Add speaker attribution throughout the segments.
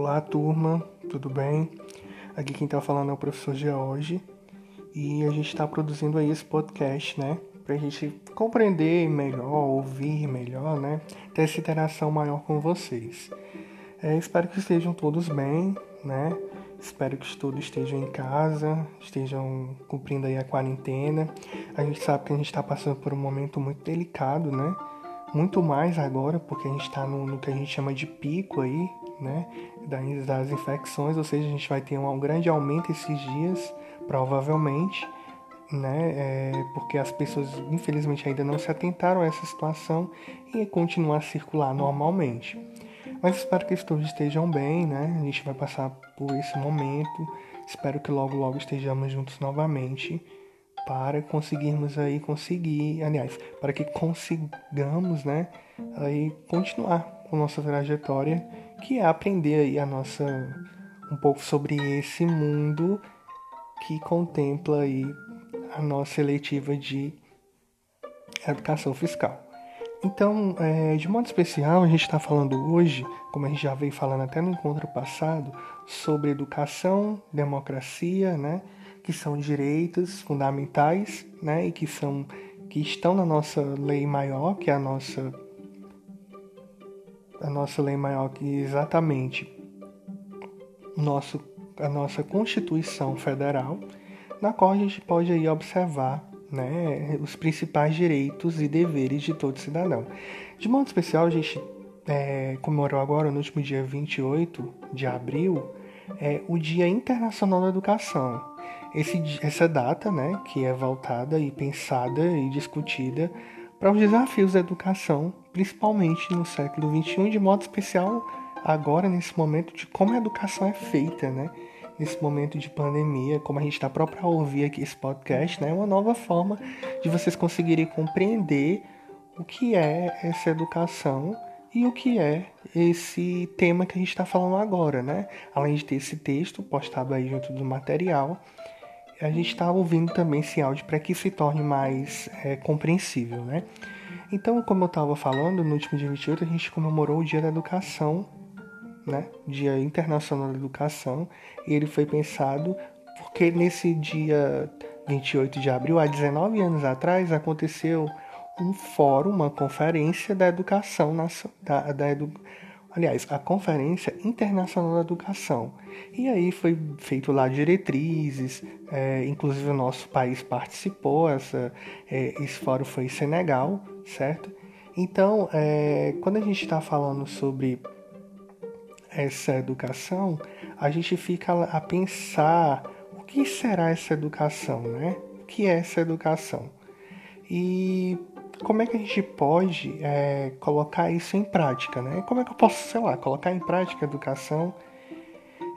Speaker 1: Olá, turma, tudo bem? Aqui quem tá falando é o professor George e a gente está produzindo aí esse podcast, né? Pra gente compreender melhor, ouvir melhor, né? Ter essa interação maior com vocês. É, espero que estejam todos bem, né? Espero que todos estejam em casa, estejam cumprindo aí a quarentena. A gente sabe que a gente está passando por um momento muito delicado, né? Muito mais agora, porque a gente está no, no, que a gente chama de pico aí, né? Das, infecções, ou seja, a gente vai ter um, um grande aumento esses dias, provavelmente, né? É, porque as pessoas, infelizmente, ainda não se atentaram a essa situação e continuar a circular normalmente. Mas espero que todos estejam bem, né? A gente vai passar por esse momento. Espero que logo, logo estejamos juntos novamente para conseguirmos aí conseguir, aliás, para que consigamos, né, aí continuar com nossa trajetória, que é aprender aí a nossa um pouco sobre esse mundo que contempla aí a nossa eletiva de educação fiscal. Então, é, de modo especial, a gente está falando hoje, como a gente já veio falando até no encontro passado, sobre educação, democracia, né, que são direitos fundamentais, né, e que são que estão na nossa lei maior, que é a nossa a nossa lei maior que exatamente nosso a nossa Constituição Federal, na qual a gente pode aí observar né, os principais direitos e deveres de todo cidadão. De modo especial, a gente é, comemorou agora, no último dia 28 de abril, é, o Dia Internacional da Educação. Esse, essa data, né, que é voltada e pensada e discutida para os desafios da educação, principalmente no século XXI, de modo especial agora, nesse momento, de como a educação é feita, né? nesse momento de pandemia, como a gente está próprio a ouvir aqui esse podcast, né, é uma nova forma de vocês conseguirem compreender o que é essa educação e o que é esse tema que a gente está falando agora, né? Além de ter esse texto postado aí junto do material, a gente está ouvindo também esse áudio para que se torne mais é, compreensível, né? Então, como eu estava falando, no último dia 28 a gente comemorou o Dia da Educação né, Dia Internacional da Educação, e ele foi pensado porque nesse dia 28 de abril, há 19 anos atrás, aconteceu um fórum, uma conferência da educação, da, da edu, aliás, a Conferência Internacional da Educação. E aí foi feito lá diretrizes, é, inclusive o nosso país participou, essa, é, esse fórum foi em Senegal, certo? Então, é, quando a gente está falando sobre essa educação, a gente fica a pensar o que será essa educação, né? O que é essa educação? E como é que a gente pode é, colocar isso em prática, né? Como é que eu posso, sei lá, colocar em prática a educação?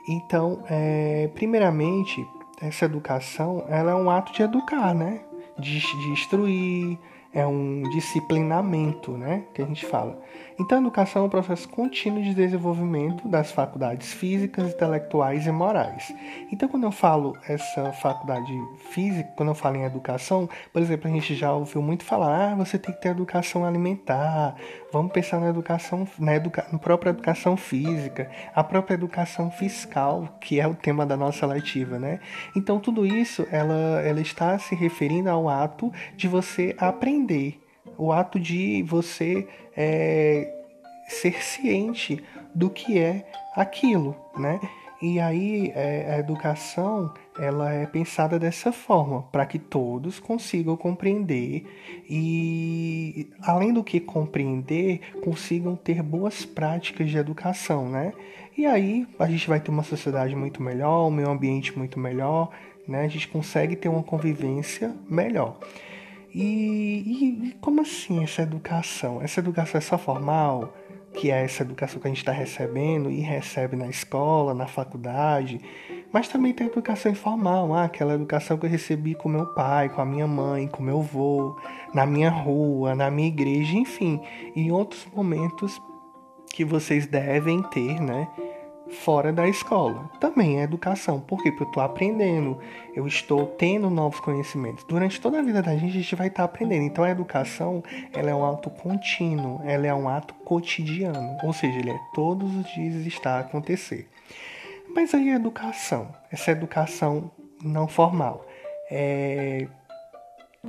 Speaker 1: Então, é, primeiramente, essa educação, ela é um ato de educar, né? De, de instruir, é um disciplinamento, né, que a gente fala. Então, a educação é um processo contínuo de desenvolvimento das faculdades físicas, intelectuais e morais. Então, quando eu falo essa faculdade física, quando eu falo em educação, por exemplo, a gente já ouviu muito falar, ah, você tem que ter educação alimentar, vamos pensar na educação, na, educa na própria educação física, a própria educação fiscal, que é o tema da nossa letiva, né? Então, tudo isso, ela, ela está se referindo ao ato de você aprender, o ato de você é, ser ciente do que é aquilo, né? E aí é, a educação ela é pensada dessa forma para que todos consigam compreender e além do que compreender consigam ter boas práticas de educação, né? E aí a gente vai ter uma sociedade muito melhor, um meio ambiente muito melhor, né? A gente consegue ter uma convivência melhor. E, e, como assim essa educação? Essa educação é só formal? que é essa educação que a gente está recebendo e recebe na escola, na faculdade, mas também tem educação informal, ah, aquela educação que eu recebi com meu pai, com a minha mãe, com meu avô, na minha rua, na minha igreja, enfim, em outros momentos que vocês devem ter, né, fora da escola. Também é educação. Porque eu estou aprendendo, eu estou tendo novos conhecimentos. Durante toda a vida da gente, a gente vai estar aprendendo. Então, a educação, ela é um ato contínuo, ela é um ato cotidiano. Ou seja, ele é todos os dias está a acontecer. Mas aí a educação, essa educação não formal é...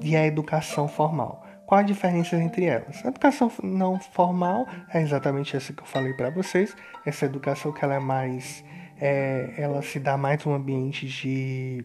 Speaker 1: e a educação formal. Qual a diferença entre elas? A educação não formal é exatamente essa que eu falei para vocês. Essa educação que ela é mais, é, ela se dá mais um ambiente de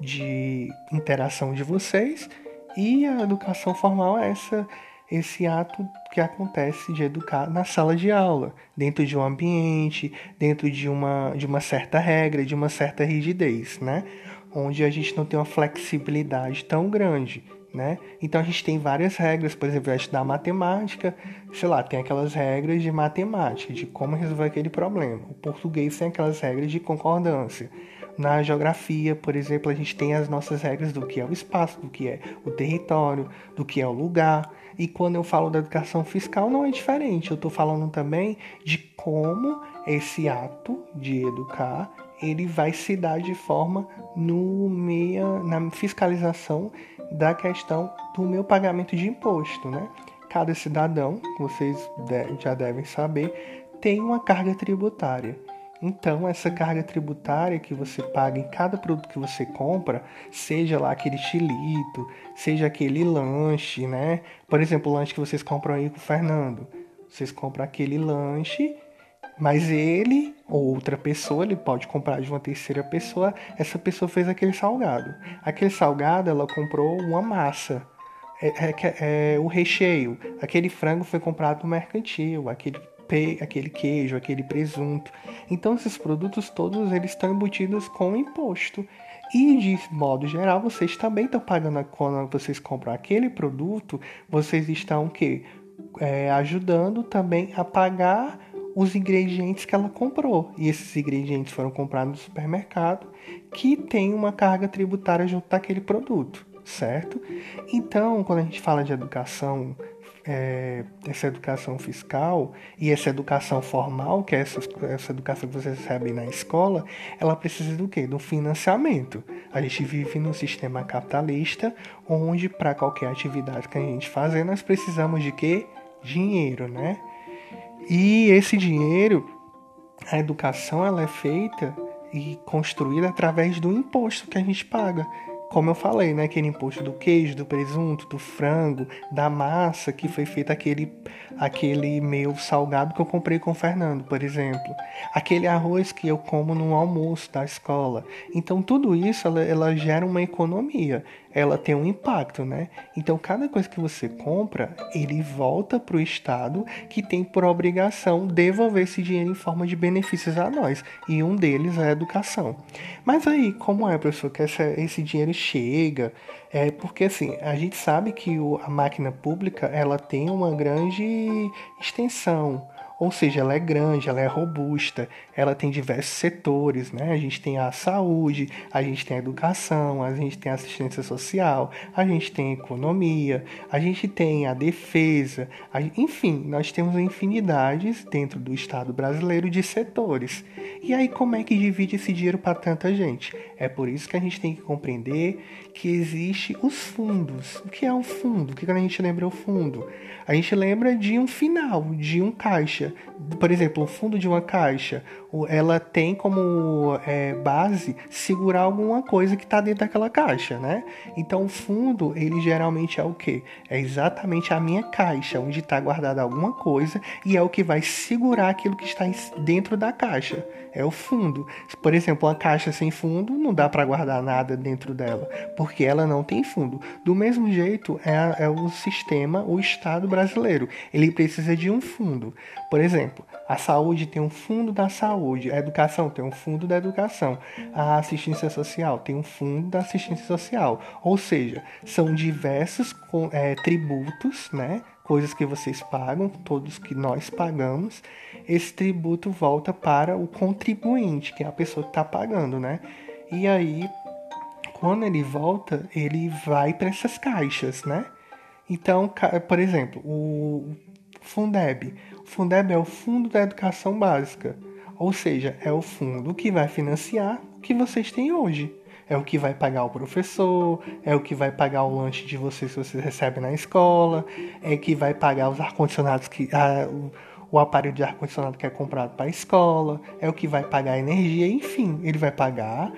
Speaker 1: de interação de vocês e a educação formal é essa esse ato que acontece de educar na sala de aula, dentro de um ambiente, dentro de uma, de uma certa regra, de uma certa rigidez, né? Onde a gente não tem uma flexibilidade tão grande né? Então a gente tem várias regras, por exemplo, a estudar matemática, sei lá, tem aquelas regras de matemática, de como resolver aquele problema. O português tem aquelas regras de concordância. Na geografia, por exemplo, a gente tem as nossas regras do que é o espaço, do que é o território, do que é o lugar. E quando eu falo da educação fiscal, não é diferente. Eu estou falando também de como esse ato de educar ele vai se dar de forma no meia, na fiscalização da questão do meu pagamento de imposto, né? Cada cidadão, vocês já devem saber, tem uma carga tributária. Então, essa carga tributária que você paga em cada produto que você compra, seja lá aquele chilito, seja aquele lanche, né? Por exemplo, o lanche que vocês compram aí com o Fernando. Vocês compram aquele lanche mas ele ou outra pessoa, ele pode comprar de uma terceira pessoa, essa pessoa fez aquele salgado. Aquele salgado, ela comprou uma massa. É, é, é, o recheio. Aquele frango foi comprado no mercantil, aquele, aquele queijo, aquele presunto. Então esses produtos todos eles estão embutidos com imposto. E de modo geral, vocês também estão pagando quando vocês compram aquele produto, vocês estão o quê? É, ajudando também a pagar os ingredientes que ela comprou. E esses ingredientes foram comprados no supermercado, que tem uma carga tributária junto daquele produto, certo? Então, quando a gente fala de educação, é, essa educação fiscal e essa educação formal, que é essa, essa educação que vocês recebem na escola, ela precisa do quê? Do financiamento. A gente vive num sistema capitalista, onde para qualquer atividade que a gente fazer, nós precisamos de quê? Dinheiro, né? E esse dinheiro, a educação ela é feita e construída através do imposto que a gente paga. Como eu falei, né, aquele imposto do queijo, do presunto, do frango, da massa que foi feito aquele aquele meu salgado que eu comprei com o Fernando, por exemplo, aquele arroz que eu como no almoço da escola. Então tudo isso ela, ela gera uma economia, ela tem um impacto, né? Então cada coisa que você compra, ele volta para o Estado que tem por obrigação devolver esse dinheiro em forma de benefícios a nós e um deles é a educação. Mas aí como é, professor, que essa, esse dinheiro chega, é porque assim, a gente sabe que o, a máquina pública ela tem uma grande extensão, ou seja, ela é grande, ela é robusta, ela tem diversos setores, né? A gente tem a saúde, a gente tem a educação, a gente tem a assistência social, a gente tem a economia, a gente tem a defesa, a... enfim, nós temos infinidades dentro do Estado brasileiro de setores. E aí como é que divide esse dinheiro para tanta gente? É por isso que a gente tem que compreender que existe os fundos. O que é um fundo? O que a gente lembra o fundo? A gente lembra de um final, de um caixa. Por exemplo, o fundo de uma caixa, ela tem como é, base segurar alguma coisa que está dentro daquela caixa, né? Então o fundo, ele geralmente é o que? É exatamente a minha caixa, onde está guardada alguma coisa e é o que vai segurar aquilo que está dentro da caixa. É o fundo. Por exemplo, uma caixa sem fundo não dá para guardar nada dentro dela, porque ela não tem fundo. Do mesmo jeito é, é o sistema, o Estado brasileiro. Ele precisa de um fundo. Por exemplo, a saúde tem um fundo da saúde, a educação tem um fundo da educação, a assistência social tem um fundo da assistência social. Ou seja, são diversos é, tributos, né? Coisas que vocês pagam, todos que nós pagamos, esse tributo volta para o contribuinte, que é a pessoa que está pagando, né? E aí, quando ele volta, ele vai para essas caixas, né? Então, por exemplo, o Fundeb. O Fundeb é o Fundo da Educação Básica. Ou seja, é o fundo que vai financiar o que vocês têm hoje. É o que vai pagar o professor, é o que vai pagar o lanche de vocês se vocês recebem na escola, é que vai pagar os ar-condicionados que. A, o, o aparelho de ar-condicionado que é comprado para a escola, é o que vai pagar a energia, enfim, ele vai pagar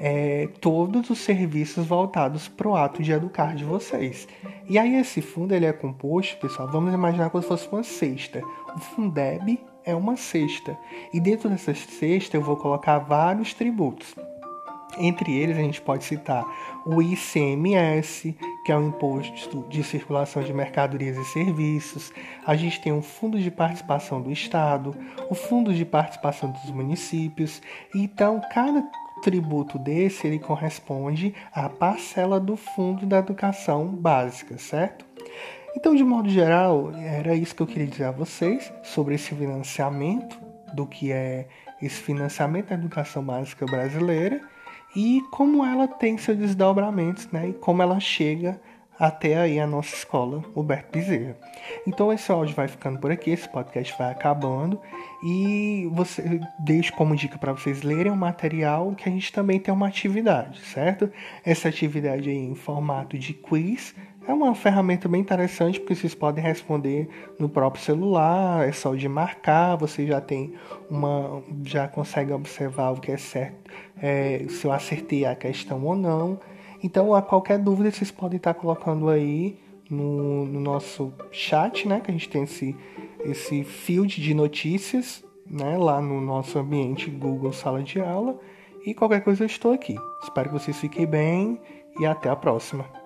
Speaker 1: é, todos os serviços voltados para o ato de educar de vocês. E aí esse fundo ele é composto, pessoal, vamos imaginar como se fosse uma cesta. O Fundeb é uma cesta. E dentro dessa cesta eu vou colocar vários tributos. Entre eles, a gente pode citar o ICMS, que é o Imposto de Circulação de Mercadorias e Serviços. A gente tem o Fundo de Participação do Estado, o Fundo de Participação dos Municípios. Então, cada tributo desse ele corresponde à parcela do Fundo da Educação Básica, certo? Então, de modo geral, era isso que eu queria dizer a vocês sobre esse financiamento, do que é esse financiamento da educação básica brasileira e como ela tem seus desdobramentos, né? E como ela chega até aí a nossa escola, Roberto Bezerra. Então esse áudio vai ficando por aqui, esse podcast vai acabando e você deixo como dica para vocês lerem o material que a gente também tem uma atividade, certo? Essa atividade aí em formato de quiz é uma ferramenta bem interessante porque vocês podem responder no próprio celular, é só de marcar, você já tem uma, já consegue observar o que é certo, é, se eu acertei a questão ou não. Então, a qualquer dúvida, vocês podem estar colocando aí no, no nosso chat, né? Que a gente tem esse, esse field de notícias, né? Lá no nosso ambiente Google Sala de Aula. E qualquer coisa eu estou aqui. Espero que vocês fiquem bem e até a próxima.